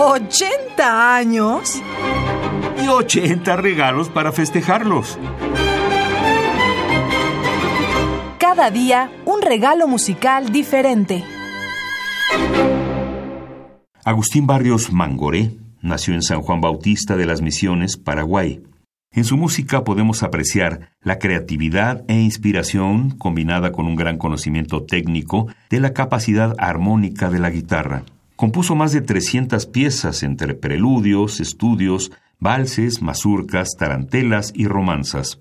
¿80 años? Y 80 regalos para festejarlos. Cada día un regalo musical diferente. Agustín Barrios Mangoré nació en San Juan Bautista de las Misiones, Paraguay. En su música podemos apreciar la creatividad e inspiración combinada con un gran conocimiento técnico de la capacidad armónica de la guitarra. Compuso más de 300 piezas entre preludios, estudios, valses, mazurcas, tarantelas y romanzas.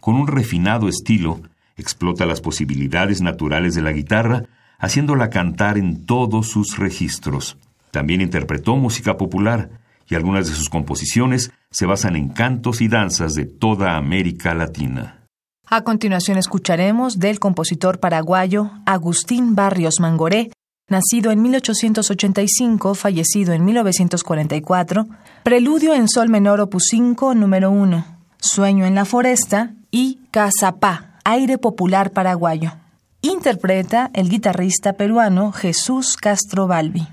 Con un refinado estilo, explota las posibilidades naturales de la guitarra, haciéndola cantar en todos sus registros. También interpretó música popular, y algunas de sus composiciones se basan en cantos y danzas de toda América Latina. A continuación escucharemos del compositor paraguayo Agustín Barrios Mangoré, nacido en 1885, fallecido en 1944, Preludio en Sol Menor Opus 5, número 1, Sueño en la Foresta y Casapá, aire popular paraguayo. Interpreta el guitarrista peruano Jesús Castro Balbi.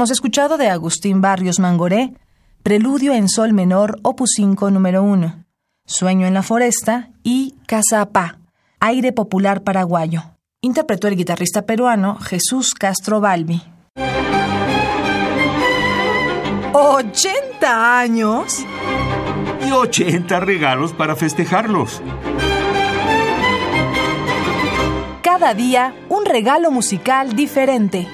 Hemos escuchado de Agustín Barrios Mangoré, Preludio en Sol Menor, opus 5, número 1, Sueño en la Foresta y Casa Apá, Aire Popular Paraguayo. Interpretó el guitarrista peruano Jesús Castro Balbi. ¿80 años? Y 80 regalos para festejarlos. Cada día un regalo musical diferente.